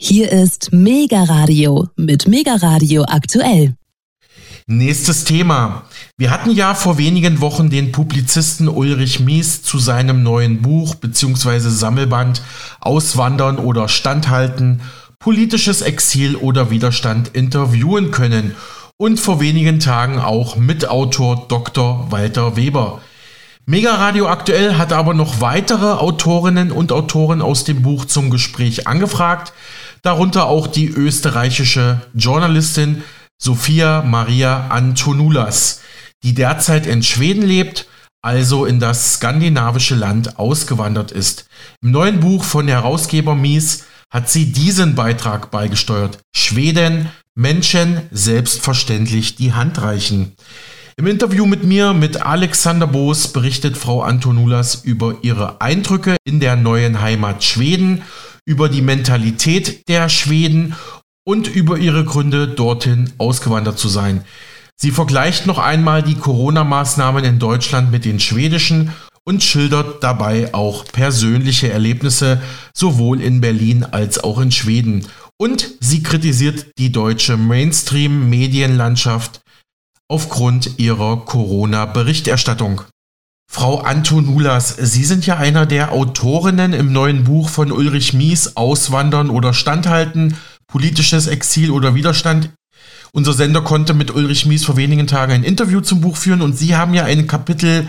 Hier ist Mega Radio mit Mega Radio aktuell. Nächstes Thema. Wir hatten ja vor wenigen Wochen den Publizisten Ulrich Mies zu seinem neuen Buch bzw. Sammelband Auswandern oder Standhalten, politisches Exil oder Widerstand interviewen können und vor wenigen Tagen auch Mitautor Dr. Walter Weber. Mega Radio aktuell hat aber noch weitere Autorinnen und Autoren aus dem Buch zum Gespräch angefragt darunter auch die österreichische Journalistin Sophia Maria Antonulas, die derzeit in Schweden lebt, also in das skandinavische Land ausgewandert ist. Im neuen Buch von Herausgeber Mies hat sie diesen Beitrag beigesteuert. Schweden, Menschen selbstverständlich die Hand reichen. Im Interview mit mir, mit Alexander Boos, berichtet Frau Antonulas über ihre Eindrücke in der neuen Heimat Schweden über die Mentalität der Schweden und über ihre Gründe, dorthin ausgewandert zu sein. Sie vergleicht noch einmal die Corona-Maßnahmen in Deutschland mit den schwedischen und schildert dabei auch persönliche Erlebnisse sowohl in Berlin als auch in Schweden. Und sie kritisiert die deutsche Mainstream-Medienlandschaft aufgrund ihrer Corona-Berichterstattung. Frau Antonulas, Sie sind ja einer der Autorinnen im neuen Buch von Ulrich Mies, Auswandern oder Standhalten, politisches Exil oder Widerstand. Unser Sender konnte mit Ulrich Mies vor wenigen Tagen ein Interview zum Buch führen und Sie haben ja ein Kapitel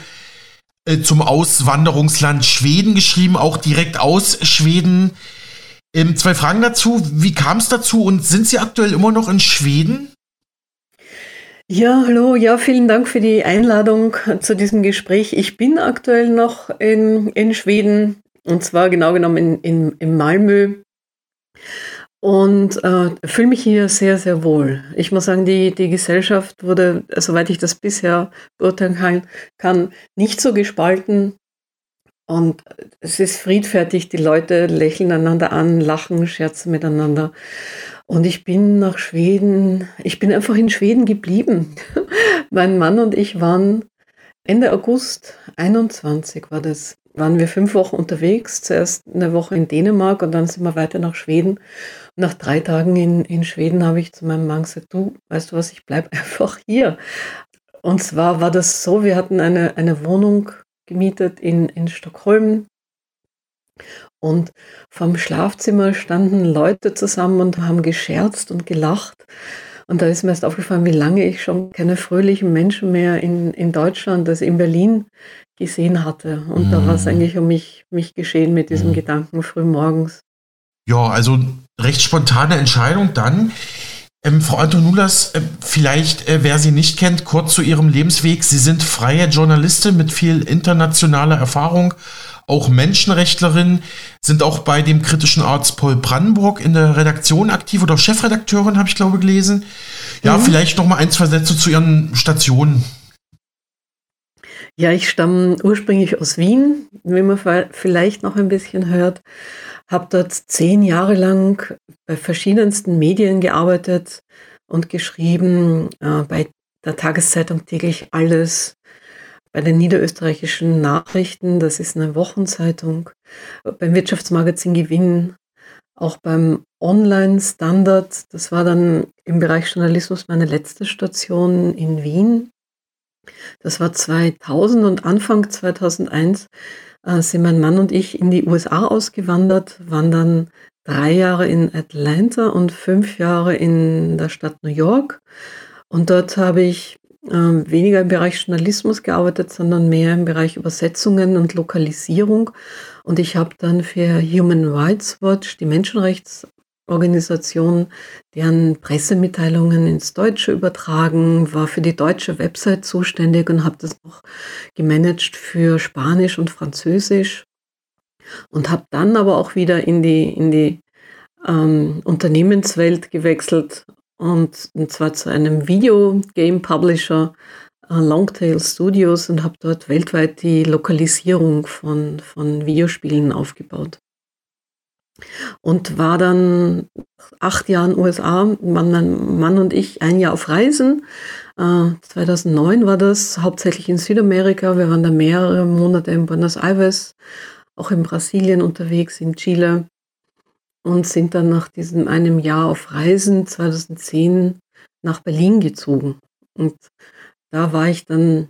äh, zum Auswanderungsland Schweden geschrieben, auch direkt aus Schweden. Ähm, zwei Fragen dazu. Wie kam es dazu und sind Sie aktuell immer noch in Schweden? Ja, hallo. Ja, vielen Dank für die Einladung zu diesem Gespräch. Ich bin aktuell noch in, in Schweden und zwar genau genommen in, in, in Malmö und äh, fühle mich hier sehr, sehr wohl. Ich muss sagen, die, die Gesellschaft wurde, soweit ich das bisher beurteilen kann, kann, nicht so gespalten. Und es ist friedfertig, die Leute lächeln einander an, lachen, scherzen miteinander. Und ich bin nach Schweden, ich bin einfach in Schweden geblieben. mein Mann und ich waren Ende August 21 war das, waren wir fünf Wochen unterwegs, zuerst eine Woche in Dänemark und dann sind wir weiter nach Schweden. Nach drei Tagen in, in Schweden habe ich zu meinem Mann gesagt, du, weißt du was, ich bleibe einfach hier. Und zwar war das so, wir hatten eine, eine Wohnung gemietet in, in Stockholm und vom Schlafzimmer standen Leute zusammen und haben gescherzt und gelacht. Und da ist mir erst aufgefallen, wie lange ich schon keine fröhlichen Menschen mehr in, in Deutschland, also in Berlin, gesehen hatte. Und mhm. da war es eigentlich um mich, mich geschehen mit diesem mhm. Gedanken früh morgens. Ja, also recht spontane Entscheidung dann. Ähm, Frau Antonulas, äh, vielleicht, äh, wer Sie nicht kennt, kurz zu Ihrem Lebensweg. Sie sind freie Journalistin mit viel internationaler Erfahrung, auch Menschenrechtlerin, sind auch bei dem kritischen Arzt Paul Brandenburg in der Redaktion aktiv oder Chefredakteurin, habe ich glaube gelesen. Ja, mhm. vielleicht noch mal ein, zwei Sätze zu Ihren Stationen. Ja, ich stamme ursprünglich aus Wien, wie man vielleicht noch ein bisschen hört, habe dort zehn Jahre lang bei verschiedensten Medien gearbeitet und geschrieben, äh, bei der Tageszeitung täglich alles, bei den niederösterreichischen Nachrichten, das ist eine Wochenzeitung, beim Wirtschaftsmagazin Gewinn, auch beim Online-Standard, das war dann im Bereich Journalismus meine letzte Station in Wien. Das war 2000 und Anfang 2001 äh, sind mein Mann und ich in die USA ausgewandert, waren dann drei Jahre in Atlanta und fünf Jahre in der Stadt New York. Und dort habe ich ähm, weniger im Bereich Journalismus gearbeitet, sondern mehr im Bereich Übersetzungen und Lokalisierung. Und ich habe dann für Human Rights Watch, die Menschenrechtsorganisation, deren Pressemitteilungen ins Deutsche übertragen, war für die deutsche Website zuständig und habe das auch gemanagt für Spanisch und Französisch. Und habe dann aber auch wieder in die, in die ähm, Unternehmenswelt gewechselt und, zwar zu einem Video-Game-Publisher, äh, Longtail Studios, und habe dort weltweit die Lokalisierung von, von Videospielen aufgebaut. Und war dann acht Jahre in den USA, mein Mann und ich ein Jahr auf Reisen. Äh, 2009 war das, hauptsächlich in Südamerika. Wir waren da mehrere Monate in Buenos Aires, auch in Brasilien unterwegs, in Chile und sind dann nach diesem einem Jahr auf Reisen 2010 nach Berlin gezogen. Und da war ich dann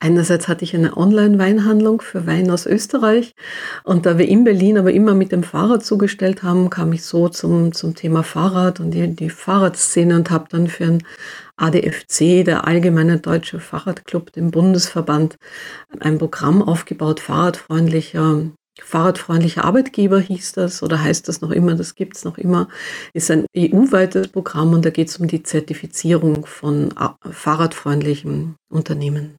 Einerseits hatte ich eine Online-Weinhandlung für Wein aus Österreich und da wir in Berlin aber immer mit dem Fahrrad zugestellt haben, kam ich so zum, zum Thema Fahrrad und die, die Fahrradszene und habe dann für ein ADFC, der Allgemeine Deutsche Fahrradclub, dem Bundesverband, ein Programm aufgebaut, fahrradfreundlicher Fahrradfreundlicher Arbeitgeber hieß das oder heißt das noch immer, das gibt es noch immer, ist ein EU-weites Programm und da geht es um die Zertifizierung von fahrradfreundlichen Unternehmen.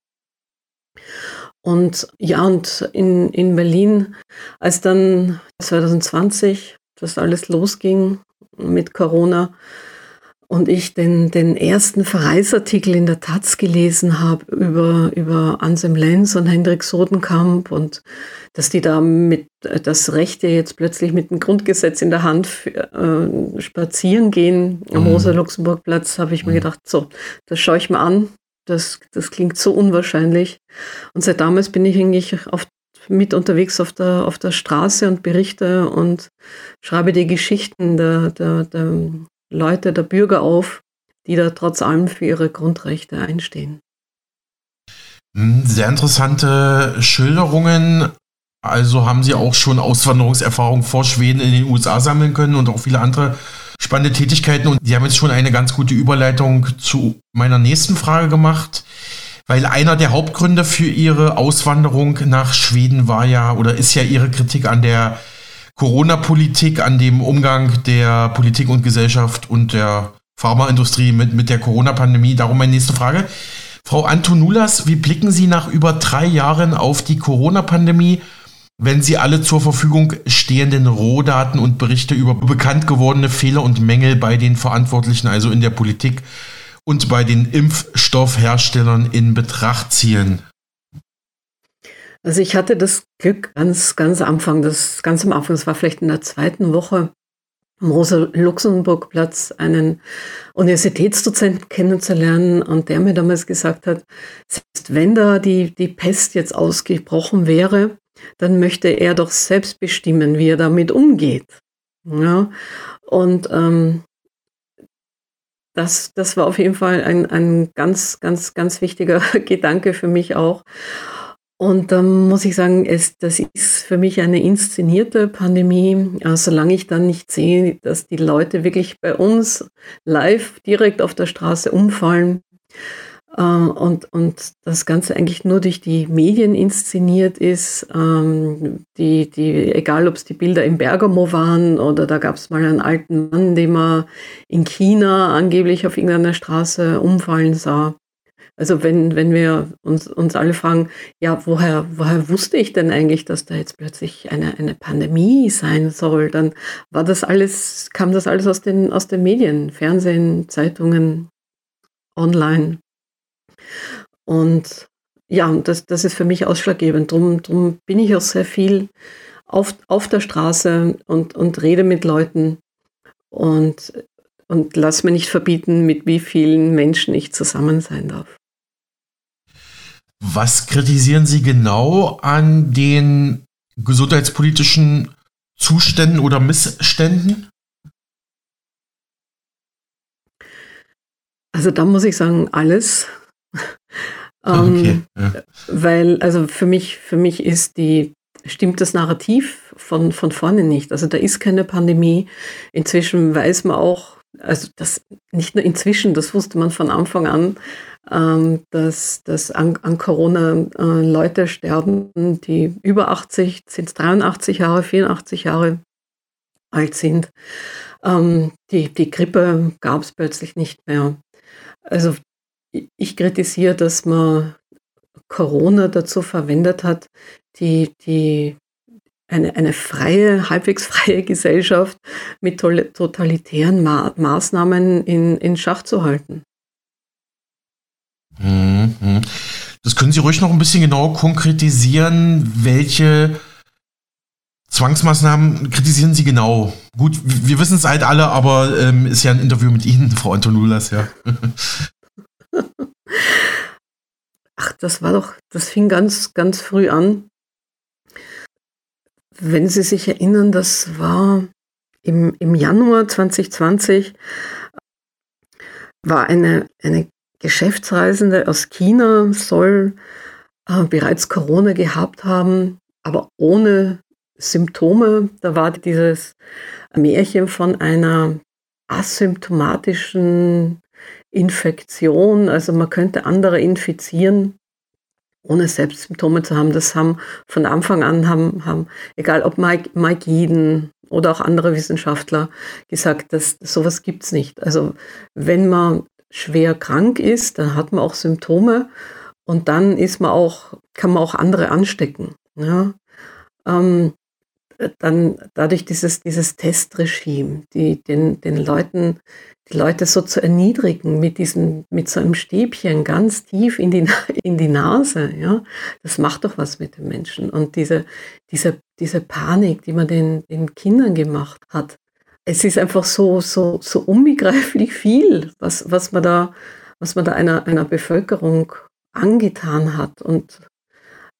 Und ja, und in, in Berlin, als dann 2020 das alles losging mit Corona und ich den, den ersten Verreisartikel in der Taz gelesen habe über, über Anselm Lenz und Hendrik Sodenkamp und dass die da mit das Rechte jetzt plötzlich mit dem Grundgesetz in der Hand äh, spazieren gehen am mhm. Rosa-Luxemburg-Platz, habe ich mir mhm. gedacht, so, das schaue ich mir an, das, das klingt so unwahrscheinlich. Und seit damals bin ich eigentlich auf, mit unterwegs auf der, auf der Straße und berichte und schreibe die Geschichten der, der, der Leute, der Bürger auf, die da trotz allem für ihre Grundrechte einstehen. Hm, sehr interessante Schilderungen. Also haben Sie auch schon Auswanderungserfahrung vor Schweden in den USA sammeln können und auch viele andere spannende Tätigkeiten und Sie haben jetzt schon eine ganz gute Überleitung zu meiner nächsten Frage gemacht, weil einer der Hauptgründe für Ihre Auswanderung nach Schweden war ja oder ist ja Ihre Kritik an der Corona-Politik, an dem Umgang der Politik und Gesellschaft und der Pharmaindustrie mit, mit der Corona-Pandemie. Darum meine nächste Frage. Frau Antonulas, wie blicken Sie nach über drei Jahren auf die Corona-Pandemie wenn Sie alle zur Verfügung stehenden Rohdaten und Berichte über bekannt gewordene Fehler und Mängel bei den Verantwortlichen, also in der Politik und bei den Impfstoffherstellern in Betracht ziehen? Also ich hatte das Glück ganz, ganz am Anfang, das ganz am Anfang, das war vielleicht in der zweiten Woche, am Rosa-Luxemburg-Platz einen Universitätsdozenten kennenzulernen und der mir damals gesagt hat, selbst wenn da die, die Pest jetzt ausgebrochen wäre, dann möchte er doch selbst bestimmen, wie er damit umgeht. Ja? Und ähm, das, das war auf jeden Fall ein, ein ganz, ganz, ganz wichtiger Gedanke für mich auch. Und dann muss ich sagen, es, das ist für mich eine inszenierte Pandemie. Ja, solange ich dann nicht sehe, dass die Leute wirklich bei uns live direkt auf der Straße umfallen, ähm, und, und das Ganze eigentlich nur durch die Medien inszeniert ist. Ähm, die, die, egal, ob es die Bilder in Bergamo waren oder da gab es mal einen alten Mann, den man in China angeblich auf irgendeiner Straße umfallen sah. Also wenn, wenn wir uns, uns alle fragen, ja, woher, woher wusste ich denn eigentlich, dass da jetzt plötzlich eine, eine Pandemie sein soll, dann war das alles, kam das alles aus den, aus den Medien, Fernsehen, Zeitungen, online. Und ja, das, das ist für mich ausschlaggebend. Drum, drum bin ich auch sehr viel auf, auf der Straße und, und rede mit Leuten und, und lass mir nicht verbieten, mit wie vielen Menschen ich zusammen sein darf. Was kritisieren Sie genau an den gesundheitspolitischen Zuständen oder Missständen? Also da muss ich sagen, alles. Ähm, okay, ja. Weil, also für mich, für mich ist die, stimmt das Narrativ von, von vorne nicht. Also da ist keine Pandemie. Inzwischen weiß man auch, also das nicht nur inzwischen, das wusste man von Anfang an, ähm, dass, dass an, an Corona äh, Leute sterben, die über 80, sind es 83 Jahre, 84 Jahre alt sind. Ähm, die, die Grippe gab es plötzlich nicht mehr. Also ich kritisiere, dass man Corona dazu verwendet hat, die, die eine, eine freie, halbwegs freie Gesellschaft mit totalitären Ma Maßnahmen in, in Schach zu halten. Mhm. Das können Sie ruhig noch ein bisschen genauer konkretisieren. Welche Zwangsmaßnahmen kritisieren Sie genau? Gut, wir wissen es halt alle, aber ähm, ist ja ein Interview mit Ihnen, Frau Antonulas, ja. Ach, das war doch, das fing ganz, ganz früh an. Wenn Sie sich erinnern, das war im, im Januar 2020 war eine, eine Geschäftsreisende aus China, soll äh, bereits Corona gehabt haben, aber ohne Symptome. Da war dieses Märchen von einer asymptomatischen Infektion, also man könnte andere infizieren, ohne selbst Symptome zu haben. Das haben von Anfang an, haben, haben egal ob Mike, Mike Eden oder auch andere Wissenschaftler gesagt, dass sowas gibt es nicht. Also wenn man schwer krank ist, dann hat man auch Symptome und dann ist man auch, kann man auch andere anstecken. Ja? Ähm, dann dadurch dieses, dieses Testregime, die den, den Leuten, die Leute so zu erniedrigen mit diesem, mit so einem Stäbchen ganz tief in die, in die Nase, ja, das macht doch was mit den Menschen. Und diese, diese, diese Panik, die man den, den Kindern gemacht hat, es ist einfach so, so, so unbegreiflich viel, was, was man da, was man da einer, einer Bevölkerung angetan hat. Und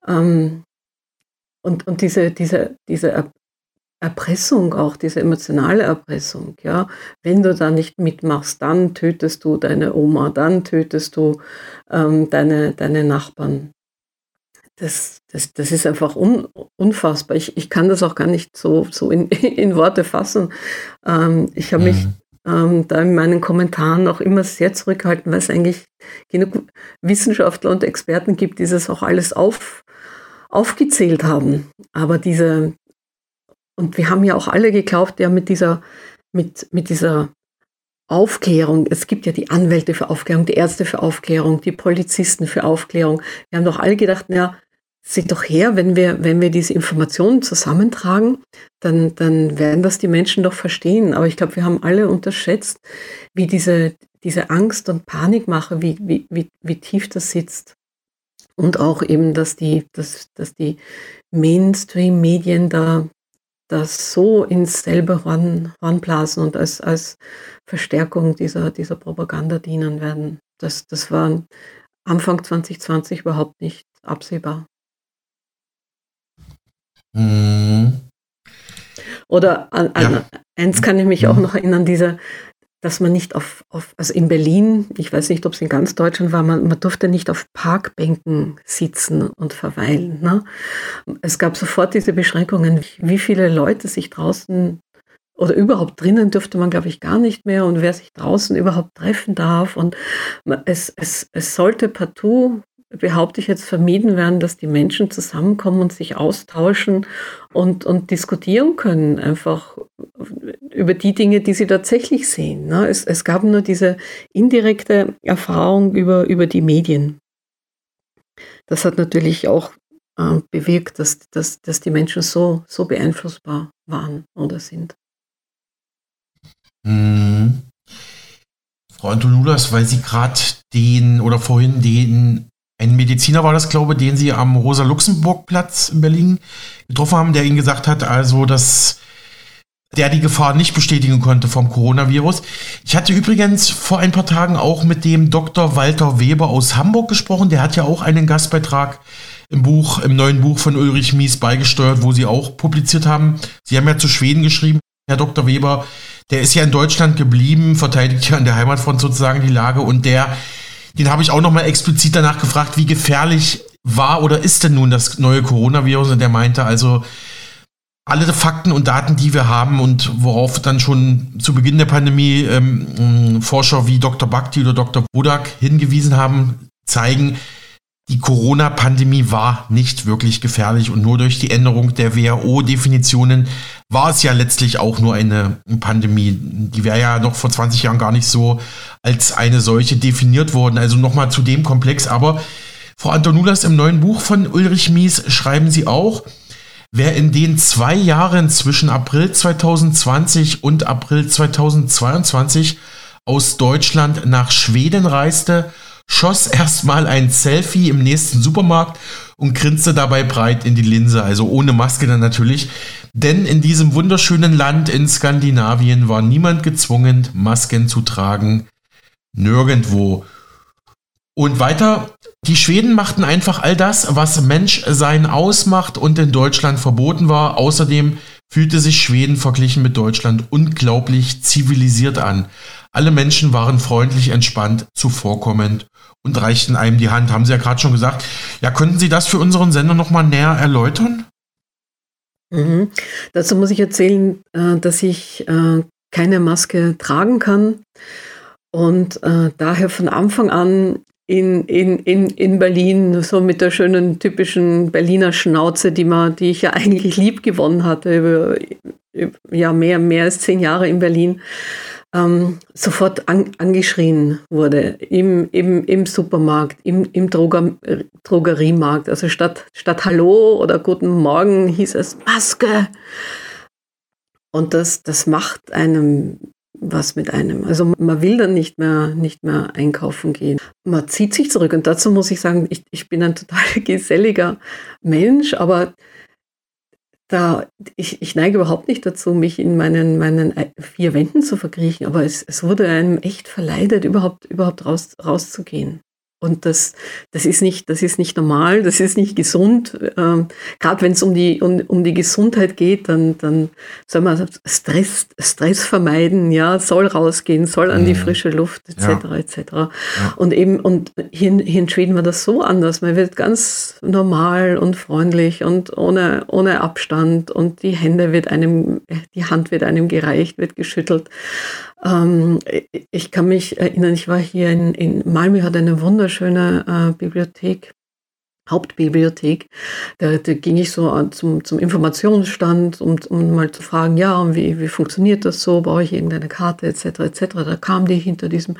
ähm, und, und diese, diese, diese Erpressung auch, diese emotionale Erpressung, ja, wenn du da nicht mitmachst, dann tötest du deine Oma, dann tötest du ähm, deine, deine Nachbarn. Das, das, das ist einfach un, unfassbar. Ich, ich kann das auch gar nicht so, so in, in Worte fassen. Ähm, ich habe mich mhm. ähm, da in meinen Kommentaren auch immer sehr zurückgehalten, weil es eigentlich genug Wissenschaftler und Experten gibt, die das auch alles auf, aufgezählt haben. Aber diese, und wir haben ja auch alle geglaubt, ja, mit dieser, mit, mit dieser Aufklärung, es gibt ja die Anwälte für Aufklärung, die Ärzte für Aufklärung, die Polizisten für Aufklärung. Wir haben doch alle gedacht, ja, seht doch her, wenn wir, wenn wir diese Informationen zusammentragen, dann, dann werden das die Menschen doch verstehen. Aber ich glaube, wir haben alle unterschätzt, wie diese, diese Angst und Panikmache, wie, wie, wie, wie tief das sitzt. Und auch eben, dass die, dass, dass die Mainstream-Medien da das so ins selbe Horn, Horn blasen und als, als Verstärkung dieser, dieser Propaganda dienen werden. Das, das war Anfang 2020 überhaupt nicht absehbar. Mhm. Oder an, an ja. eins kann ich mich mhm. auch noch erinnern, diese, dass man nicht auf, auf, also in Berlin, ich weiß nicht, ob es in ganz Deutschland war, man, man durfte nicht auf Parkbänken sitzen und verweilen. Ne? Es gab sofort diese Beschränkungen, wie viele Leute sich draußen oder überhaupt drinnen dürfte man, glaube ich, gar nicht mehr und wer sich draußen überhaupt treffen darf. Und es, es, es sollte partout behaupte ich jetzt, vermieden werden, dass die Menschen zusammenkommen und sich austauschen und, und diskutieren können, einfach über die Dinge, die sie tatsächlich sehen. Ne? Es, es gab nur diese indirekte Erfahrung über, über die Medien. Das hat natürlich auch äh, bewirkt, dass, dass, dass die Menschen so, so beeinflussbar waren oder sind. Mhm. Frau Antolulas, weil Sie gerade den oder vorhin den ein Mediziner war das, glaube ich, den sie am Rosa-Luxemburg-Platz in Berlin getroffen haben, der ihnen gesagt hat, also, dass der die Gefahr nicht bestätigen konnte vom Coronavirus. Ich hatte übrigens vor ein paar Tagen auch mit dem Dr. Walter Weber aus Hamburg gesprochen. Der hat ja auch einen Gastbeitrag im Buch, im neuen Buch von Ulrich Mies beigesteuert, wo sie auch publiziert haben. Sie haben ja zu Schweden geschrieben, Herr Dr. Weber, der ist ja in Deutschland geblieben, verteidigt ja an der Heimatfront sozusagen die Lage und der den habe ich auch nochmal explizit danach gefragt, wie gefährlich war oder ist denn nun das neue Coronavirus? Und der meinte also, alle Fakten und Daten, die wir haben und worauf dann schon zu Beginn der Pandemie ähm, Forscher wie Dr. Bhakti oder Dr. Budak hingewiesen haben, zeigen, die Corona-Pandemie war nicht wirklich gefährlich und nur durch die Änderung der WHO-Definitionen war es ja letztlich auch nur eine Pandemie. Die wäre ja noch vor 20 Jahren gar nicht so als eine solche definiert worden. Also nochmal zu dem Komplex. Aber Frau Antonulas im neuen Buch von Ulrich Mies schreiben Sie auch, wer in den zwei Jahren zwischen April 2020 und April 2022 aus Deutschland nach Schweden reiste, schoss erstmal ein Selfie im nächsten Supermarkt und grinste dabei breit in die Linse, also ohne Maske dann natürlich. Denn in diesem wunderschönen Land in Skandinavien war niemand gezwungen, Masken zu tragen. Nirgendwo. Und weiter, die Schweden machten einfach all das, was Menschsein ausmacht und in Deutschland verboten war. Außerdem fühlte sich Schweden verglichen mit Deutschland unglaublich zivilisiert an. Alle Menschen waren freundlich, entspannt, zuvorkommend und reichten einem die Hand. Haben Sie ja gerade schon gesagt. Ja, könnten Sie das für unseren Sender nochmal näher erläutern? Mhm. Dazu muss ich erzählen, äh, dass ich äh, keine Maske tragen kann und äh, daher von Anfang an in, in, in, in Berlin, so mit der schönen typischen Berliner Schnauze, die, man, die ich ja eigentlich lieb gewonnen hatte, über, über ja, mehr, mehr als zehn Jahre in Berlin, ähm, sofort an, angeschrien wurde im, im, im Supermarkt, im, im Droger, Drogeriemarkt. Also statt, statt Hallo oder Guten Morgen hieß es Maske. Und das, das macht einem was mit einem. Also man will dann nicht mehr, nicht mehr einkaufen gehen. Man zieht sich zurück. Und dazu muss ich sagen, ich, ich bin ein total geselliger Mensch, aber da, ich, ich neige überhaupt nicht dazu, mich in meinen, meinen vier Wänden zu verkriechen, aber es, es wurde einem echt verleidet, überhaupt, überhaupt raus, rauszugehen. Und das, das, ist nicht, das ist nicht normal, das ist nicht gesund. Ähm, Gerade wenn es um die, um, um die Gesundheit geht, dann, dann soll man Stress, Stress vermeiden, ja, soll rausgehen, soll an die mhm. frische Luft, etc. Ja. etc. Ja. Und eben, und hier, hier in Schweden war das so anders. Man wird ganz normal und freundlich und ohne, ohne Abstand und die Hände wird einem, die Hand wird einem gereicht, wird geschüttelt. Ähm, ich kann mich erinnern, ich war hier in, in Malmö, hat eine wunderschöne äh, Bibliothek Hauptbibliothek. Da, da ging ich so zum, zum Informationsstand, um, um mal zu fragen, ja, wie, wie funktioniert das so, brauche ich irgendeine Karte etc. etc. Da kam die hinter diesem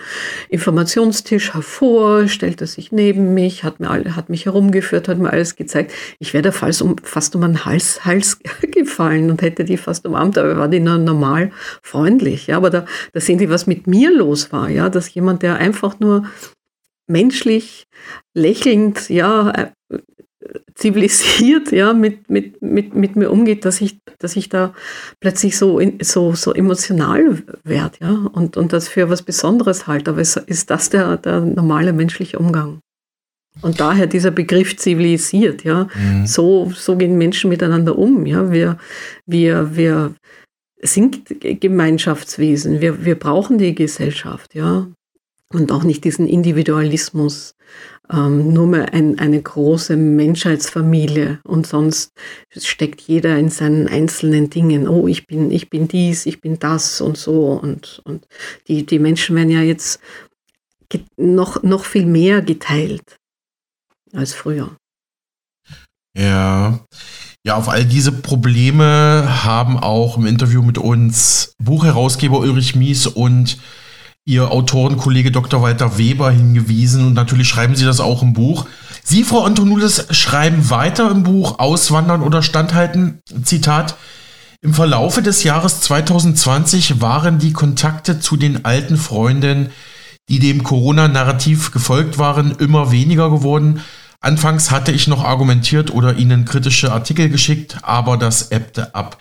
Informationstisch hervor, stellte sich neben mich, hat, mir alle, hat mich herumgeführt, hat mir alles gezeigt. Ich wäre da fast um, fast um einen Hals, Hals gefallen und hätte die fast umarmt, aber war die normal freundlich. Ja, aber da, da sehen Sie, was mit mir los war, ja, dass jemand, der einfach nur menschlich, lächelnd, ja, äh, zivilisiert, ja, mit, mit, mit, mit mir umgeht, dass ich, dass ich da plötzlich so, in, so, so emotional werde, ja, und, und das für was Besonderes halte. Aber ist, ist das der, der normale menschliche Umgang? Und daher dieser Begriff zivilisiert, ja. Mhm. So, so gehen Menschen miteinander um, ja. Wir, wir, wir sind Gemeinschaftswesen. Wir, wir brauchen die Gesellschaft, ja und auch nicht diesen Individualismus, ähm, nur mehr ein, eine große Menschheitsfamilie und sonst steckt jeder in seinen einzelnen Dingen. Oh, ich bin, ich bin dies, ich bin das und so und, und die, die Menschen werden ja jetzt noch, noch viel mehr geteilt als früher. Ja. Ja, auf all diese Probleme haben auch im Interview mit uns Buchherausgeber Ulrich Mies und Ihr Autorenkollege Dr. Walter Weber hingewiesen und natürlich schreiben Sie das auch im Buch. Sie, Frau Antonulis, schreiben weiter im Buch Auswandern oder Standhalten. Zitat. Im Verlaufe des Jahres 2020 waren die Kontakte zu den alten Freunden, die dem Corona-Narrativ gefolgt waren, immer weniger geworden. Anfangs hatte ich noch argumentiert oder ihnen kritische Artikel geschickt, aber das ebbte ab.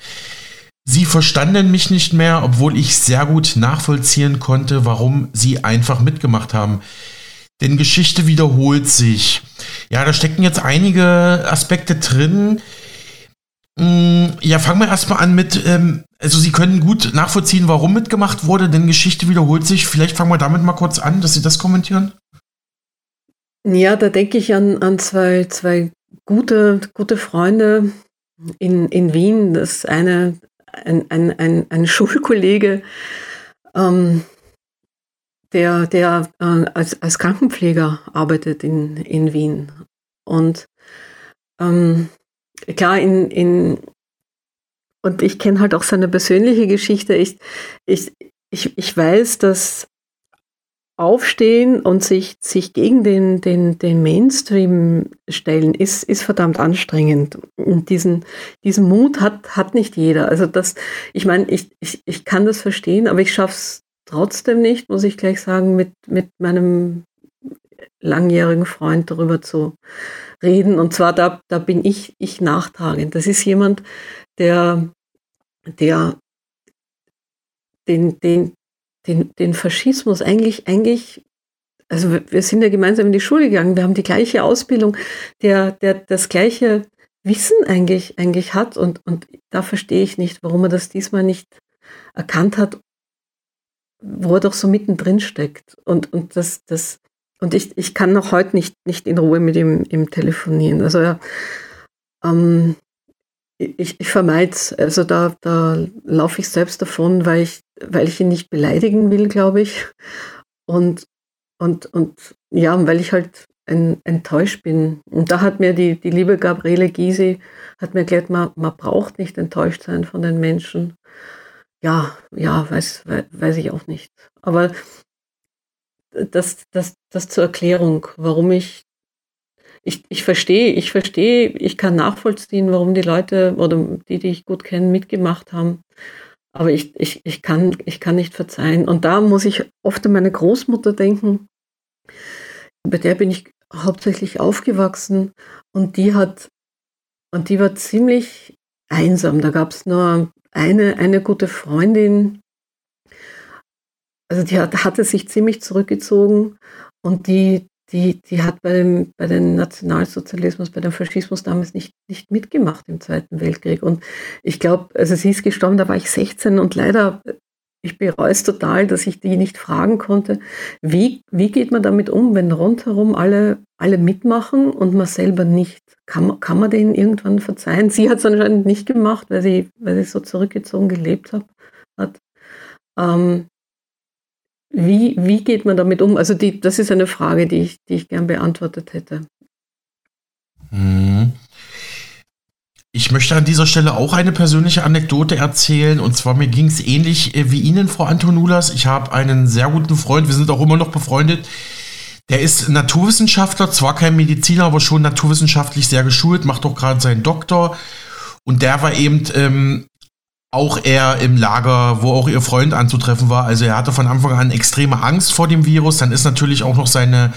Sie verstanden mich nicht mehr, obwohl ich sehr gut nachvollziehen konnte, warum sie einfach mitgemacht haben. Denn Geschichte wiederholt sich. Ja, da stecken jetzt einige Aspekte drin. Mm, ja, fangen wir erstmal an mit, ähm, also Sie können gut nachvollziehen, warum mitgemacht wurde, denn Geschichte wiederholt sich. Vielleicht fangen wir damit mal kurz an, dass Sie das kommentieren. Ja, da denke ich an, an zwei, zwei gute, gute Freunde in, in Wien. Das eine ein, ein, ein, ein Schulkollege, ähm, der, der äh, als, als Krankenpfleger arbeitet in, in Wien. Und ähm, klar, in, in, und ich kenne halt auch seine persönliche Geschichte. Ich, ich, ich, ich weiß, dass aufstehen und sich, sich gegen den, den, den Mainstream stellen, ist, ist verdammt anstrengend. Und diesen, diesen Mut hat, hat nicht jeder. Also das, ich meine, ich, ich, ich kann das verstehen, aber ich schaffe es trotzdem nicht, muss ich gleich sagen, mit, mit meinem langjährigen Freund darüber zu reden. Und zwar, da, da bin ich, ich nachtragend. Das ist jemand, der, der den, den, den, den Faschismus eigentlich, eigentlich, also wir sind ja gemeinsam in die Schule gegangen, wir haben die gleiche Ausbildung, der, der das gleiche Wissen eigentlich, eigentlich hat. Und, und da verstehe ich nicht, warum er das diesmal nicht erkannt hat, wo er doch so mittendrin steckt. Und, und das, das, und ich, ich kann noch heute nicht, nicht in Ruhe mit ihm, ihm telefonieren. Also ja, ähm, ich, ich vermeide es. Also da, da laufe ich selbst davon, weil ich, weil ich ihn nicht beleidigen will, glaube ich. Und, und, und ja, weil ich halt enttäuscht bin. Und da hat mir die, die liebe Gabriele Gysi, hat mir erklärt, man, man braucht nicht enttäuscht sein von den Menschen. Ja, ja, weiß, weiß ich auch nicht. Aber das, das, das zur Erklärung, warum ich, ich, ich verstehe, ich verstehe, ich kann nachvollziehen, warum die Leute oder die, die ich gut kenne, mitgemacht haben. Aber ich, ich, ich, kann, ich kann nicht verzeihen. Und da muss ich oft an meine Großmutter denken. Bei der bin ich hauptsächlich aufgewachsen und die hat, und die war ziemlich einsam. Da gab es nur eine, eine gute Freundin, also die hat, hatte sich ziemlich zurückgezogen und die, die, die hat bei dem, bei dem Nationalsozialismus, bei dem Faschismus damals nicht, nicht mitgemacht im Zweiten Weltkrieg. Und ich glaube, also sie ist gestorben, da war ich 16 und leider ich bereue es total, dass ich die nicht fragen konnte. Wie, wie geht man damit um, wenn rundherum alle, alle mitmachen und man selber nicht? Kann kann man denen irgendwann verzeihen? Sie hat es anscheinend nicht gemacht, weil sie, weil sie so zurückgezogen gelebt hat. hat. Ähm, wie, wie geht man damit um? Also die, das ist eine Frage, die ich, die ich gern beantwortet hätte. Mhm. Ich möchte an dieser Stelle auch eine persönliche Anekdote erzählen. Und zwar mir ging es ähnlich äh, wie Ihnen, Frau Antonulas. Ich habe einen sehr guten Freund, wir sind auch immer noch befreundet. Der ist Naturwissenschaftler, zwar kein Mediziner, aber schon naturwissenschaftlich sehr geschult, macht auch gerade seinen Doktor. Und der war eben ähm, auch eher im Lager, wo auch ihr Freund anzutreffen war. Also er hatte von Anfang an extreme Angst vor dem Virus. Dann ist natürlich auch noch seine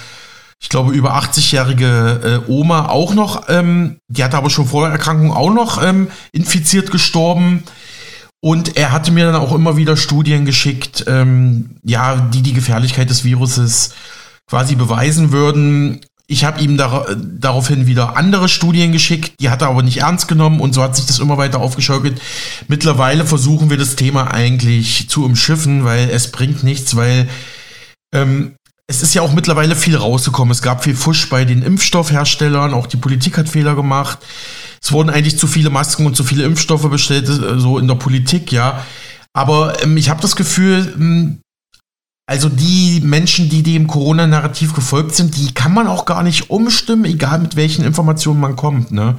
ich glaube, über 80-jährige äh, Oma auch noch, ähm, die hatte aber schon vor der Erkrankung auch noch ähm, infiziert gestorben. Und er hatte mir dann auch immer wieder Studien geschickt, ähm, ja, die die Gefährlichkeit des Viruses quasi beweisen würden. Ich habe ihm dar daraufhin wieder andere Studien geschickt, die hat er aber nicht ernst genommen und so hat sich das immer weiter aufgeschaukelt. Mittlerweile versuchen wir das Thema eigentlich zu umschiffen, weil es bringt nichts, weil ähm, es ist ja auch mittlerweile viel rausgekommen. Es gab viel Fusch bei den Impfstoffherstellern, auch die Politik hat Fehler gemacht. Es wurden eigentlich zu viele Masken und zu viele Impfstoffe bestellt, äh, so in der Politik, ja. Aber ähm, ich habe das Gefühl, ähm, also die Menschen, die dem Corona-Narrativ gefolgt sind, die kann man auch gar nicht umstimmen, egal mit welchen Informationen man kommt. Ne?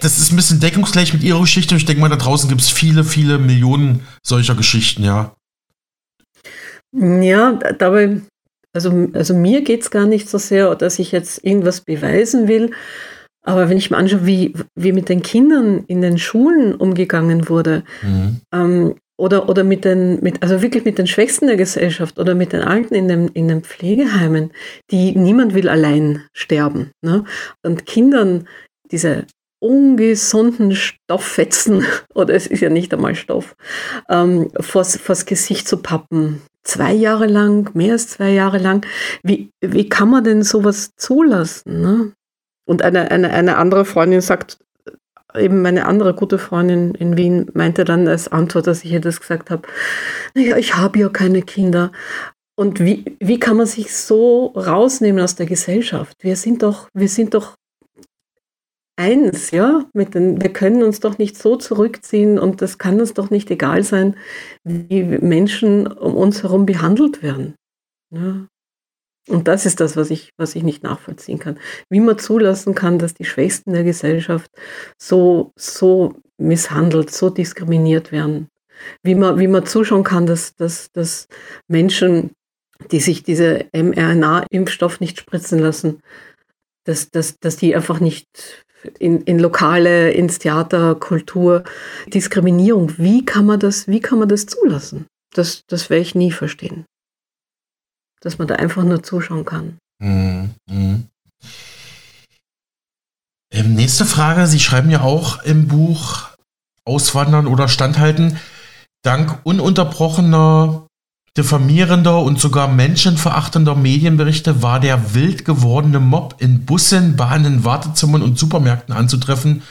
Das ist ein bisschen deckungsgleich mit ihrer Geschichte und ich denke mal, da draußen gibt es viele, viele Millionen solcher Geschichten, ja. Ja, dabei also, also mir geht es gar nicht so sehr, dass ich jetzt irgendwas beweisen will. Aber wenn ich mir anschaue, wie, wie mit den Kindern in den Schulen umgegangen wurde, mhm. ähm, oder, oder mit den, mit, also wirklich mit den Schwächsten der Gesellschaft oder mit den Alten in den, in den Pflegeheimen, die niemand will allein sterben. Ne? Und Kindern diese ungesunden Stofffetzen, oder es ist ja nicht einmal Stoff, ähm, vors, vors Gesicht zu pappen, zwei Jahre lang, mehr als zwei Jahre lang. Wie, wie kann man denn sowas zulassen? Ne? Und eine, eine, eine andere Freundin sagt, eben meine andere gute Freundin in Wien meinte dann als Antwort, dass ich ihr das gesagt habe, naja, ich habe ja keine Kinder. Und wie, wie kann man sich so rausnehmen aus der Gesellschaft? Wir sind doch, wir sind doch eins, ja, mit den, wir können uns doch nicht so zurückziehen und das kann uns doch nicht egal sein, wie Menschen um uns herum behandelt werden. Ja. Und das ist das, was ich, was ich nicht nachvollziehen kann. Wie man zulassen kann, dass die Schwächsten der Gesellschaft so, so misshandelt, so diskriminiert werden. Wie man, wie man zuschauen kann, dass, dass, dass Menschen, die sich diese mRNA-Impfstoff nicht spritzen lassen, dass, dass, dass die einfach nicht in, in Lokale, ins Theater, Kultur, Diskriminierung. Wie kann man das, wie kann man das zulassen? Das, das werde ich nie verstehen. Dass man da einfach nur zuschauen kann. Mhm. Mhm. Ähm, nächste Frage. Sie schreiben ja auch im Buch Auswandern oder Standhalten. Dank ununterbrochener diffamierender und sogar menschenverachtender Medienberichte war der wild gewordene Mob in Bussen, Bahnen, Wartezimmern und Supermärkten anzutreffen,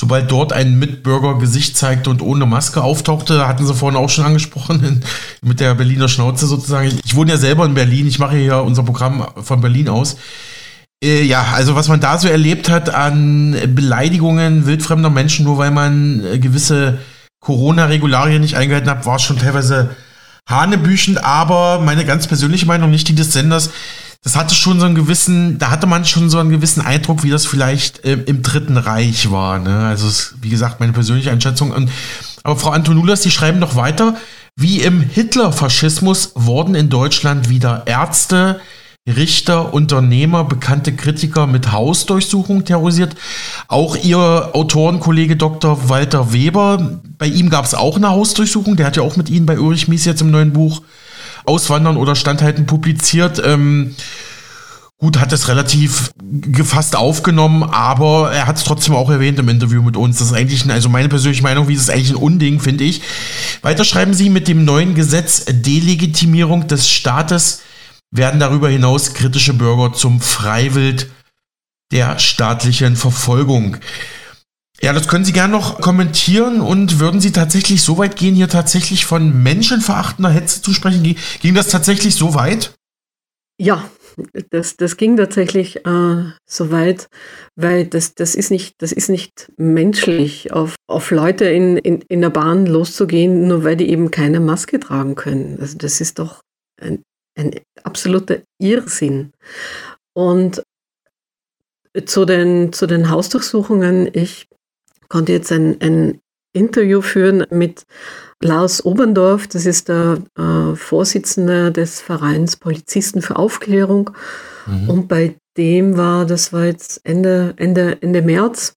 sobald dort ein Mitbürger Gesicht zeigte und ohne Maske auftauchte, hatten sie vorhin auch schon angesprochen, mit der Berliner Schnauze sozusagen. Ich wohne ja selber in Berlin, ich mache hier unser Programm von Berlin aus. Äh, ja, also was man da so erlebt hat an Beleidigungen wildfremder Menschen, nur weil man äh, gewisse Corona-Regularien nicht eingehalten hat, war schon teilweise hanebüchend, aber meine ganz persönliche Meinung, nicht die des Senders, das hatte schon so einen gewissen, da hatte man schon so einen gewissen Eindruck, wie das vielleicht äh, im Dritten Reich war. Ne? Also es, wie gesagt, meine persönliche Einschätzung. Und, aber Frau Antonulas, die schreiben noch weiter, wie im Hitlerfaschismus wurden in Deutschland wieder Ärzte, Richter, Unternehmer, bekannte Kritiker mit Hausdurchsuchung terrorisiert. Auch ihr Autorenkollege Dr. Walter Weber, bei ihm gab es auch eine Hausdurchsuchung, der hat ja auch mit Ihnen bei Ulrich Mies jetzt im neuen Buch Auswandern oder Standhalten publiziert. Ähm, gut, hat es relativ gefasst aufgenommen, aber er hat es trotzdem auch erwähnt im Interview mit uns. Das ist eigentlich, ein, also meine persönliche Meinung, wie es ist eigentlich ein Unding, finde ich. Weiter schreiben sie mit dem neuen Gesetz Delegitimierung des Staates werden darüber hinaus kritische Bürger zum Freiwild der staatlichen Verfolgung. Ja, das können Sie gerne noch kommentieren und würden Sie tatsächlich so weit gehen, hier tatsächlich von menschenverachtender Hetze zu sprechen? Ging das tatsächlich so weit? Ja, das, das ging tatsächlich äh, so weit, weil das, das, ist nicht, das ist nicht menschlich, auf, auf Leute in, in, in der Bahn loszugehen, nur weil die eben keine Maske tragen können. Also das ist doch ein, ein absoluter Irrsinn. Und zu den, zu den Hausdurchsuchungen, ich konnte jetzt ein, ein Interview führen mit Lars Oberndorf, das ist der äh, Vorsitzende des Vereins Polizisten für Aufklärung. Mhm. Und bei dem war, das war jetzt Ende, Ende, Ende März,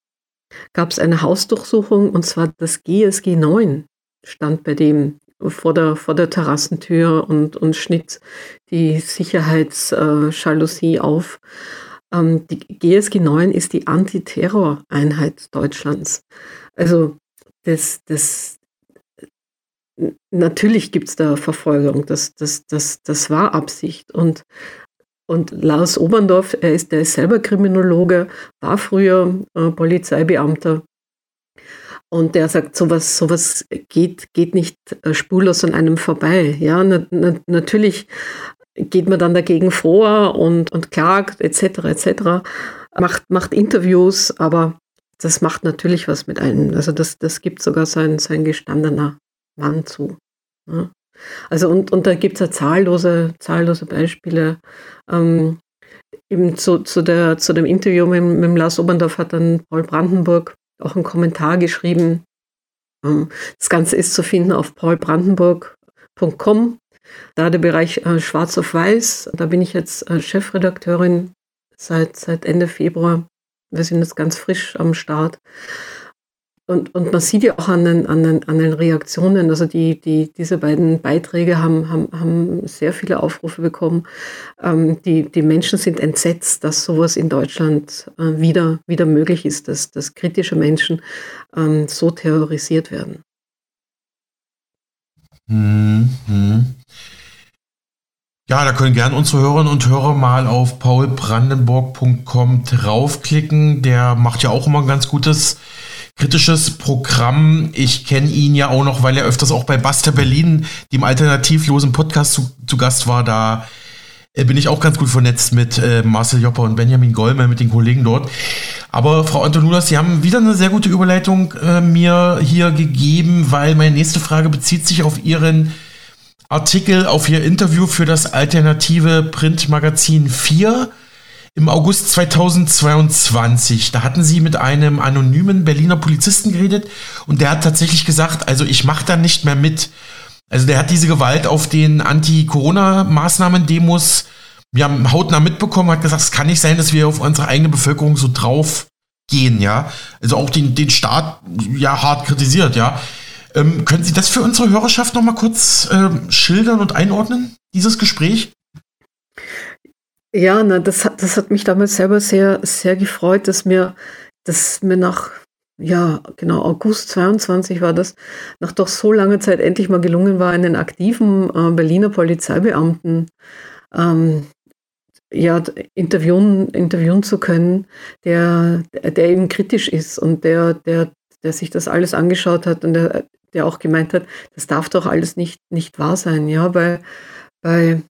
gab es eine Hausdurchsuchung und zwar das GSG 9 stand bei dem vor der, vor der Terrassentür und, und schnitt die Sicherheitsjalousie äh, auf. Ähm, die GSG 9 ist die Antiterror-Einheit Deutschlands. Also das, das, natürlich gibt es da Verfolgung, das, das, das, das war Absicht. Und, und Lars Oberndorf, er ist, der ist selber Kriminologe, war früher äh, Polizeibeamter. Und der sagt, sowas, sowas geht, geht nicht äh, spurlos an einem vorbei. Ja, na, na, natürlich geht man dann dagegen vor und, und klagt etc. etc. Macht, macht Interviews, aber das macht natürlich was mit einem. Also das, das gibt sogar sein, sein gestandener Mann zu. Ja. Also und, und da gibt es ja zahllose, zahllose Beispiele. Ähm, eben zu, zu, der, zu dem Interview mit, mit Lars Oberndorf hat dann Paul Brandenburg auch einen Kommentar geschrieben. Ähm, das Ganze ist zu finden auf paulbrandenburg.com da der Bereich äh, Schwarz auf Weiß, da bin ich jetzt äh, Chefredakteurin seit, seit Ende Februar. Wir sind jetzt ganz frisch am Start. Und, und man sieht ja auch an den, an den, an den Reaktionen, also die, die, diese beiden Beiträge haben, haben, haben sehr viele Aufrufe bekommen. Ähm, die, die Menschen sind entsetzt, dass sowas in Deutschland äh, wieder, wieder möglich ist, dass, dass kritische Menschen ähm, so terrorisiert werden. Mhm. Ja, da können gern unsere Hörerinnen und Hörer mal auf paulbrandenburg.com draufklicken. Der macht ja auch immer ein ganz gutes kritisches Programm. Ich kenne ihn ja auch noch, weil er öfters auch bei Buster Berlin, dem alternativlosen Podcast, zu, zu Gast war. Da äh, bin ich auch ganz gut vernetzt mit äh, Marcel Jopper und Benjamin Gollmer, mit den Kollegen dort. Aber Frau Antonulas, Sie haben wieder eine sehr gute Überleitung äh, mir hier gegeben, weil meine nächste Frage bezieht sich auf Ihren Artikel, auf Ihr Interview für das alternative Printmagazin 4 im August 2022. Da hatten Sie mit einem anonymen Berliner Polizisten geredet und der hat tatsächlich gesagt, also ich mache da nicht mehr mit. Also der hat diese Gewalt auf den Anti-Corona-Maßnahmen-Demos haben hautnah mitbekommen, hat gesagt, es kann nicht sein, dass wir auf unsere eigene Bevölkerung so drauf gehen, ja. Also auch den, den Staat ja hart kritisiert, ja. Ähm, können Sie das für unsere Hörerschaft nochmal kurz ähm, schildern und einordnen, dieses Gespräch? Ja, na, das, hat, das hat mich damals selber sehr, sehr gefreut, dass mir, dass mir nach, ja, genau, August 22 war das, nach doch so langer Zeit endlich mal gelungen war, einen aktiven äh, Berliner Polizeibeamten ähm, ja, interviewen, interviewen zu können, der, der eben kritisch ist und der, der, der sich das alles angeschaut hat und der, der auch gemeint hat, das darf doch alles nicht, nicht wahr sein. Ja, bei, bei,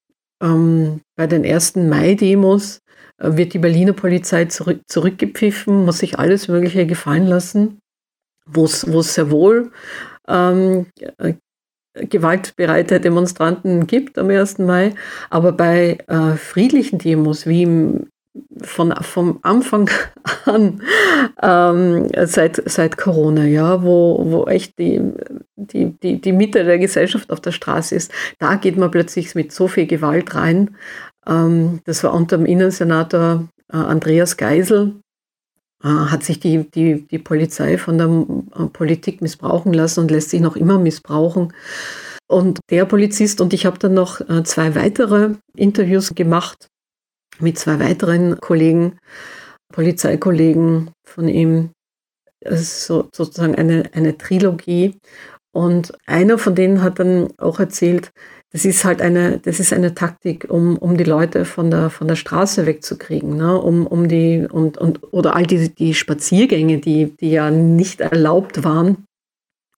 ähm, bei den ersten Mai-Demos äh, wird die Berliner Polizei zurück, zurückgepfiffen, muss sich alles Mögliche gefallen lassen, wo es sehr wohl ähm, äh, gewaltbereite Demonstranten gibt am 1. Mai, aber bei äh, friedlichen Demos, wie im, von, vom Anfang an ähm, seit, seit Corona, ja, wo, wo echt die, die, die, die Mitte der Gesellschaft auf der Straße ist, da geht man plötzlich mit so viel Gewalt rein. Ähm, das war unter dem Innensenator äh, Andreas Geisel, äh, hat sich die, die, die Polizei von der äh, Politik missbrauchen lassen und lässt sich noch immer missbrauchen. Und der Polizist und ich habe dann noch äh, zwei weitere Interviews gemacht mit zwei weiteren Kollegen, Polizeikollegen von ihm. Es ist so, sozusagen eine, eine Trilogie. Und einer von denen hat dann auch erzählt, das ist halt eine, das ist eine Taktik, um, um die Leute von der, von der Straße wegzukriegen, ne? um, um die, und, und, oder all die, die Spaziergänge, die, die ja nicht erlaubt waren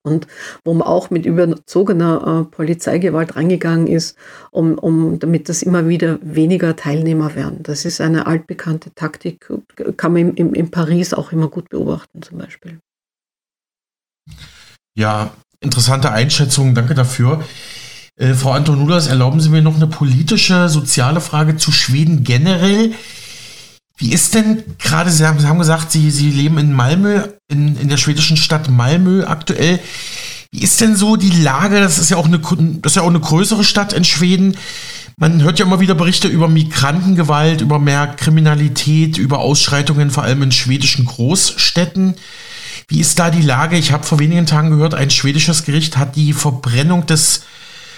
und wo man auch mit überzogener äh, Polizeigewalt reingegangen ist, um, um, damit das immer wieder weniger Teilnehmer werden. Das ist eine altbekannte Taktik, kann man in, in, in Paris auch immer gut beobachten zum Beispiel. Ja, interessante Einschätzung, danke dafür. Äh, Frau Antonulas, erlauben Sie mir noch eine politische, soziale Frage zu Schweden generell. Wie ist denn gerade, Sie haben, Sie haben gesagt, Sie, Sie leben in Malmö, in, in der schwedischen Stadt Malmö aktuell. Wie ist denn so die Lage? Das ist ja auch eine, das ist ja auch eine größere Stadt in Schweden. Man hört ja immer wieder Berichte über Migrantengewalt, über mehr Kriminalität, über Ausschreitungen, vor allem in schwedischen Großstädten. Wie ist da die Lage? Ich habe vor wenigen Tagen gehört, ein schwedisches Gericht hat die Verbrennung des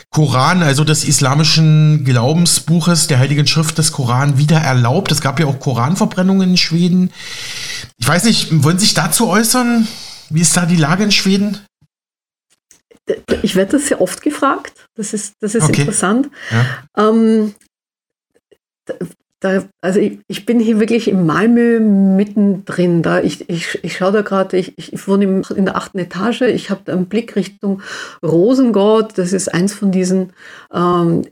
Koran, also des islamischen Glaubensbuches, der Heiligen Schrift des Koran, wieder erlaubt. Es gab ja auch Koranverbrennungen in Schweden. Ich weiß nicht, wollen Sie sich dazu äußern? Wie ist da die Lage in Schweden? Ich werde das sehr oft gefragt. Das ist, das ist okay. interessant. Ja. Ähm, da, also ich, ich, bin hier wirklich in Malmö mittendrin. Da ich, ich, ich schaue da gerade, ich, ich wohne im, in der achten Etage, ich habe einen Blick Richtung Rosengott, das ist eins von diesen ähm,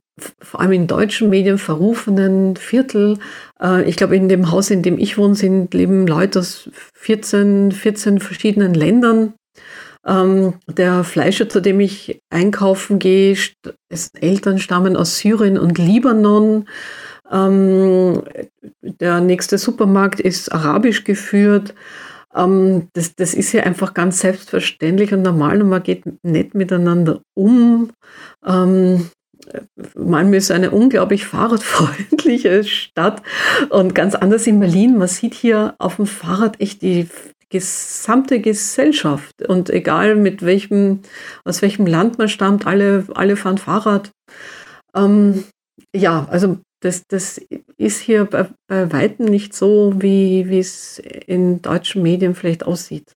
vor allem in deutschen Medien verrufenen Viertel. Äh, ich glaube, in dem Haus, in dem ich wohne, sind, leben Leute aus 14, 14 verschiedenen Ländern. Ähm, der Fleischer, zu dem ich einkaufen gehe, Eltern stammen aus Syrien und Libanon. Ähm, der nächste Supermarkt ist arabisch geführt. Ähm, das, das ist ja einfach ganz selbstverständlich und normal und man geht nett miteinander um. Ähm, Malmö ist eine unglaublich fahrradfreundliche Stadt und ganz anders in Berlin. Man sieht hier auf dem Fahrrad echt die gesamte Gesellschaft und egal mit welchem, aus welchem Land man stammt, alle, alle fahren Fahrrad. Ähm, ja, also das, das ist hier bei, bei Weitem nicht so, wie, es in deutschen Medien vielleicht aussieht.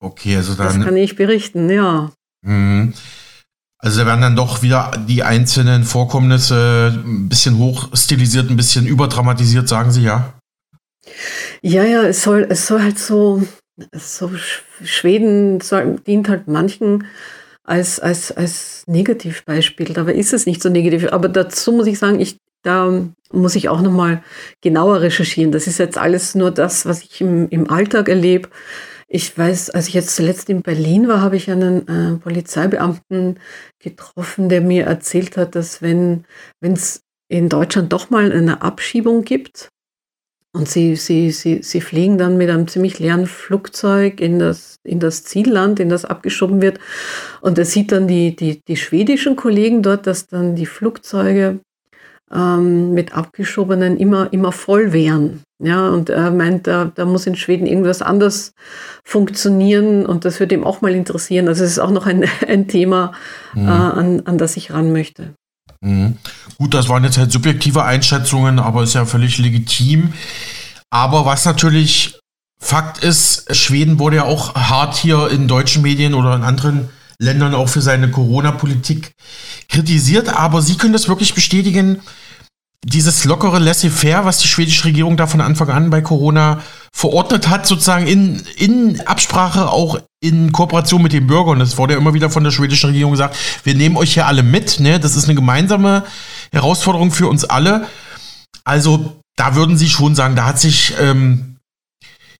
Okay, also dann. Das kann ich berichten, ja. Mhm. Also da werden dann doch wieder die einzelnen Vorkommnisse ein bisschen hochstilisiert, ein bisschen überdramatisiert, sagen Sie ja? Ja, ja, es soll, es soll halt so, so Schweden soll, dient halt manchen als, als, als Negativbeispiel. Dabei ist es nicht so negativ. Aber dazu muss ich sagen, ich, da muss ich auch nochmal genauer recherchieren. Das ist jetzt alles nur das, was ich im, im Alltag erlebe. Ich weiß, als ich jetzt zuletzt in Berlin war, habe ich einen äh, Polizeibeamten getroffen, der mir erzählt hat, dass wenn es in Deutschland doch mal eine Abschiebung gibt, und sie, sie, sie, sie fliegen dann mit einem ziemlich leeren Flugzeug in das, in das Zielland, in das abgeschoben wird. Und er sieht dann die, die, die schwedischen Kollegen dort, dass dann die Flugzeuge ähm, mit abgeschobenen immer, immer voll wären. Ja, und er meint, da, da muss in Schweden irgendwas anders funktionieren und das würde ihm auch mal interessieren. Also es ist auch noch ein, ein Thema, mhm. äh, an, an das ich ran möchte. Mhm. Gut, das waren jetzt halt subjektive Einschätzungen, aber ist ja völlig legitim. Aber was natürlich Fakt ist, Schweden wurde ja auch hart hier in deutschen Medien oder in anderen Ländern auch für seine Corona-Politik kritisiert. Aber Sie können das wirklich bestätigen. dieses lockere Laissez-faire, was die schwedische Regierung da von Anfang an bei Corona verordnet hat, sozusagen in, in Absprache, auch in Kooperation mit den Bürgern. Das wurde ja immer wieder von der schwedischen Regierung gesagt, wir nehmen euch hier alle mit. Ne? Das ist eine gemeinsame Herausforderung für uns alle. Also da würden Sie schon sagen, da hat sich, ähm,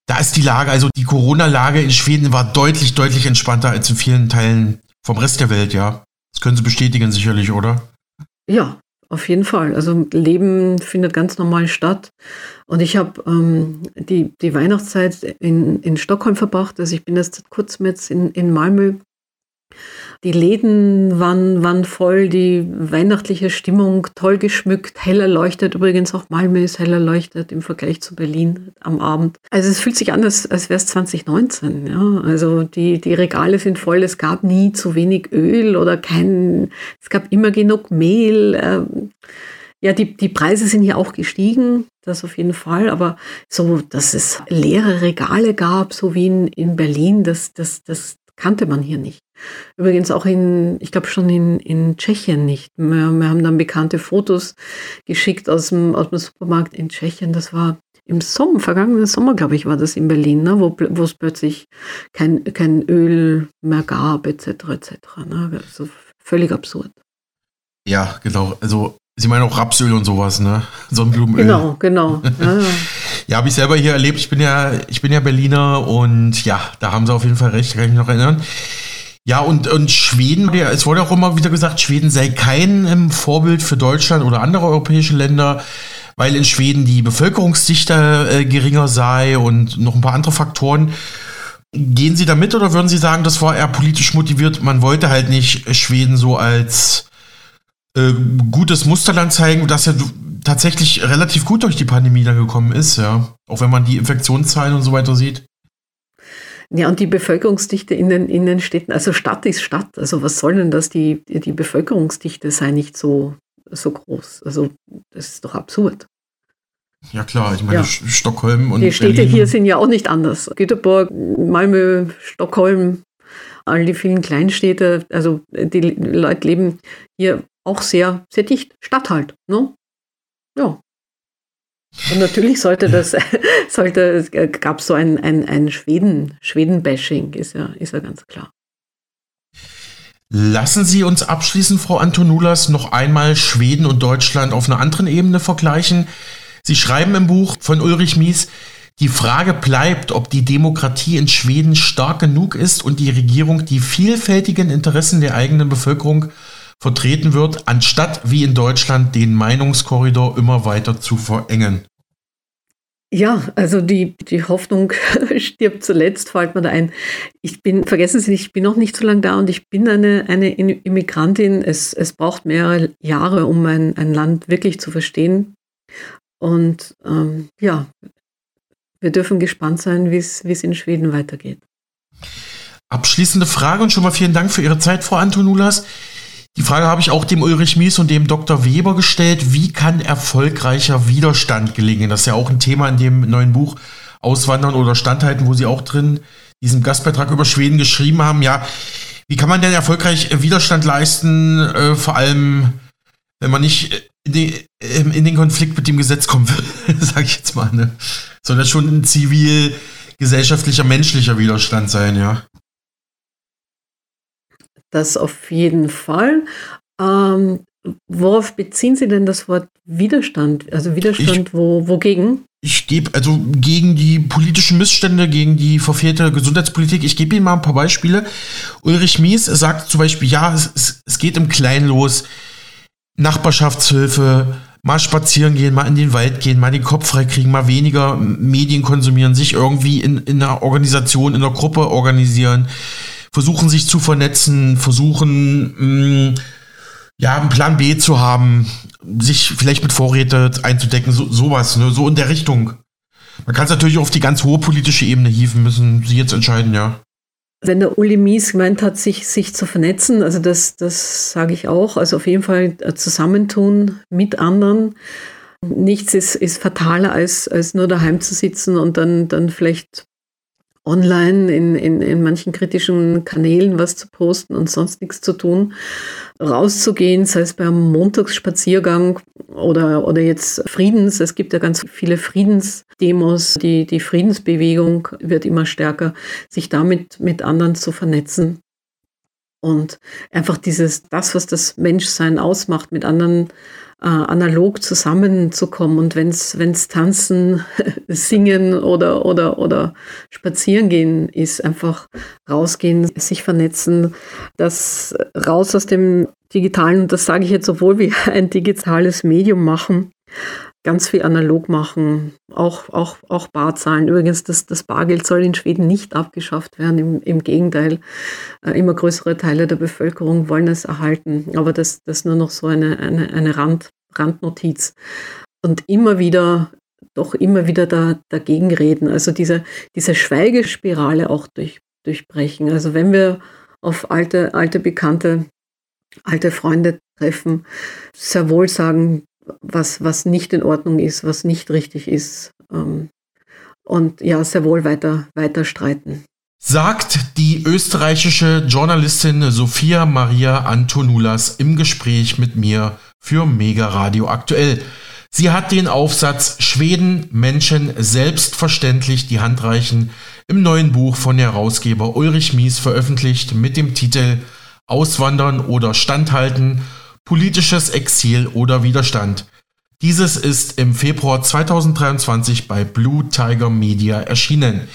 da ist die Lage, also die Corona-Lage in Schweden war deutlich, deutlich entspannter als in vielen Teilen vom Rest der Welt, ja. Das können Sie bestätigen sicherlich, oder? Ja, auf jeden Fall. Also Leben findet ganz normal statt. Und ich habe ähm, die, die Weihnachtszeit in, in Stockholm verbracht. Also ich bin jetzt kurz mit in, in Malmö die Läden waren, waren voll, die weihnachtliche Stimmung toll geschmückt, hell erleuchtet. Übrigens auch Malmö ist hell erleuchtet im Vergleich zu Berlin am Abend. Also es fühlt sich an, als, als wäre es 2019. Ja? Also die, die Regale sind voll, es gab nie zu wenig Öl oder kein, es gab immer genug Mehl. Ähm, ja, die, die Preise sind hier auch gestiegen, das auf jeden Fall, aber so, dass es leere Regale gab, so wie in, in Berlin, das, das, das kannte man hier nicht. Übrigens auch in, ich glaube schon in, in Tschechien nicht. Wir, wir, haben dann bekannte Fotos geschickt aus dem, aus dem Supermarkt in Tschechien. Das war im Sommer, vergangenen Sommer, glaube ich, war das in Berlin, ne, wo, es plötzlich kein, kein Öl mehr gab, etc. etc. Ne? Also völlig absurd. Ja, genau. Also Sie meinen auch Rapsöl und sowas, ne? Sonnenblumenöl. Genau, genau. Ja, ja. ja habe ich selber hier erlebt. Ich bin ja, ich bin ja Berliner und ja, da haben sie auf jeden Fall recht, kann ich mich noch erinnern. Ja, und, und Schweden, es wurde auch immer wieder gesagt, Schweden sei kein ähm, Vorbild für Deutschland oder andere europäische Länder, weil in Schweden die Bevölkerungsdichte äh, geringer sei und noch ein paar andere Faktoren. Gehen Sie da mit oder würden Sie sagen, das war eher politisch motiviert? Man wollte halt nicht Schweden so als äh, gutes Musterland zeigen, das ja tatsächlich relativ gut durch die Pandemie da gekommen ist, ja. Auch wenn man die Infektionszahlen und so weiter sieht. Ja, und die Bevölkerungsdichte in den, in den Städten, also Stadt ist Stadt. Also was soll denn das? Die, die Bevölkerungsdichte sei nicht so, so groß. Also das ist doch absurd. Ja klar, ich meine ja. Stockholm und Die Städte Berlin. hier sind ja auch nicht anders. Göteborg, Malmö, Stockholm, all die vielen Kleinstädte, also die Leute leben hier auch sehr, sehr dicht. Stadt halt. Ne? Ja. Und natürlich sollte das, sollte, gab es so ein, ein, ein Schweden, Schweden-Bashing, ist ja, ist ja ganz klar. Lassen Sie uns abschließend, Frau Antonulas, noch einmal Schweden und Deutschland auf einer anderen Ebene vergleichen. Sie schreiben im Buch von Ulrich Mies, die Frage bleibt, ob die Demokratie in Schweden stark genug ist und die Regierung die vielfältigen Interessen der eigenen Bevölkerung vertreten wird, anstatt wie in Deutschland den Meinungskorridor immer weiter zu verengen. Ja, also die, die Hoffnung stirbt zuletzt, fällt mir da ein. Ich bin, vergessen Sie nicht, ich bin noch nicht so lange da und ich bin eine, eine Immigrantin. Es, es braucht mehrere Jahre, um ein, ein Land wirklich zu verstehen. Und ähm, ja, wir dürfen gespannt sein, wie es in Schweden weitergeht. Abschließende Frage und schon mal vielen Dank für Ihre Zeit, Frau Antonulas. Die Frage habe ich auch dem Ulrich Mies und dem Dr. Weber gestellt. Wie kann erfolgreicher Widerstand gelingen? Das ist ja auch ein Thema in dem neuen Buch Auswandern oder Standhalten, wo Sie auch drin diesen Gastbeitrag über Schweden geschrieben haben. Ja, wie kann man denn erfolgreich Widerstand leisten, äh, vor allem wenn man nicht in den, in den Konflikt mit dem Gesetz kommen will, sage ich jetzt mal, ne? Soll das schon ein zivil, gesellschaftlicher, menschlicher Widerstand sein, ja? Das auf jeden Fall. Ähm, worauf beziehen Sie denn das Wort Widerstand? Also Widerstand ich, wo, wogegen? Ich gebe also gegen die politischen Missstände, gegen die verfehlte Gesundheitspolitik. Ich gebe Ihnen mal ein paar Beispiele. Ulrich Mies sagt zum Beispiel, ja, es, es, geht im Kleinen los. Nachbarschaftshilfe, mal spazieren gehen, mal in den Wald gehen, mal den Kopf freikriegen, mal weniger Medien konsumieren, sich irgendwie in, in einer Organisation, in einer Gruppe organisieren versuchen sich zu vernetzen, versuchen, mh, mm, ja, einen Plan B zu haben, sich vielleicht mit Vorräte einzudecken, so, sowas, ne, so in der Richtung. Man kann es natürlich auf die ganz hohe politische Ebene hieven, müssen Sie jetzt entscheiden, ja. Wenn der Uli Mies gemeint hat, sich, sich zu vernetzen, also das, das sage ich auch, also auf jeden Fall zusammentun mit anderen. Nichts ist, ist fataler, als, als nur daheim zu sitzen und dann, dann vielleicht online in, in, in manchen kritischen Kanälen was zu posten und sonst nichts zu tun, rauszugehen, sei es beim Montagsspaziergang oder, oder jetzt Friedens. Es gibt ja ganz viele Friedensdemos. Die, die Friedensbewegung wird immer stärker, sich damit mit anderen zu vernetzen. Und einfach dieses, das, was das Menschsein ausmacht, mit anderen äh, analog zusammenzukommen. Und wenn es Tanzen, Singen oder, oder, oder Spazieren gehen ist, einfach rausgehen, sich vernetzen, das raus aus dem Digitalen, und das sage ich jetzt sowohl wie ein digitales Medium machen, ganz viel analog machen, auch, auch, auch Bar zahlen. Übrigens, das, das Bargeld soll in Schweden nicht abgeschafft werden, im, im Gegenteil. Äh, immer größere Teile der Bevölkerung wollen es erhalten, aber das, das nur noch so eine, eine, eine Rand, Randnotiz. Und immer wieder, doch immer wieder da, dagegen reden, also diese, diese Schweigespirale auch durch, durchbrechen. Also wenn wir auf alte, alte Bekannte, alte Freunde treffen, sehr wohl sagen, was, was nicht in Ordnung ist, was nicht richtig ist. Ähm, und ja, sehr wohl weiter, weiter streiten. Sagt die österreichische Journalistin Sophia Maria Antonulas im Gespräch mit mir für Mega Radio aktuell. Sie hat den Aufsatz Schweden Menschen selbstverständlich die Hand reichen im neuen Buch von Herausgeber Ulrich Mies veröffentlicht mit dem Titel Auswandern oder Standhalten politisches Exil oder Widerstand. Dieses ist im Februar 2023 bei Blue Tiger Media erschienen.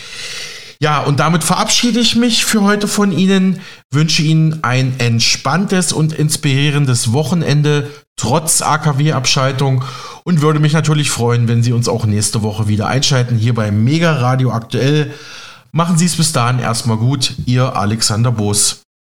Ja, und damit verabschiede ich mich für heute von Ihnen, wünsche Ihnen ein entspanntes und inspirierendes Wochenende trotz AKW-Abschaltung und würde mich natürlich freuen, wenn Sie uns auch nächste Woche wieder einschalten hier bei Mega Radio aktuell. Machen Sie es bis dahin erstmal gut, Ihr Alexander Boos.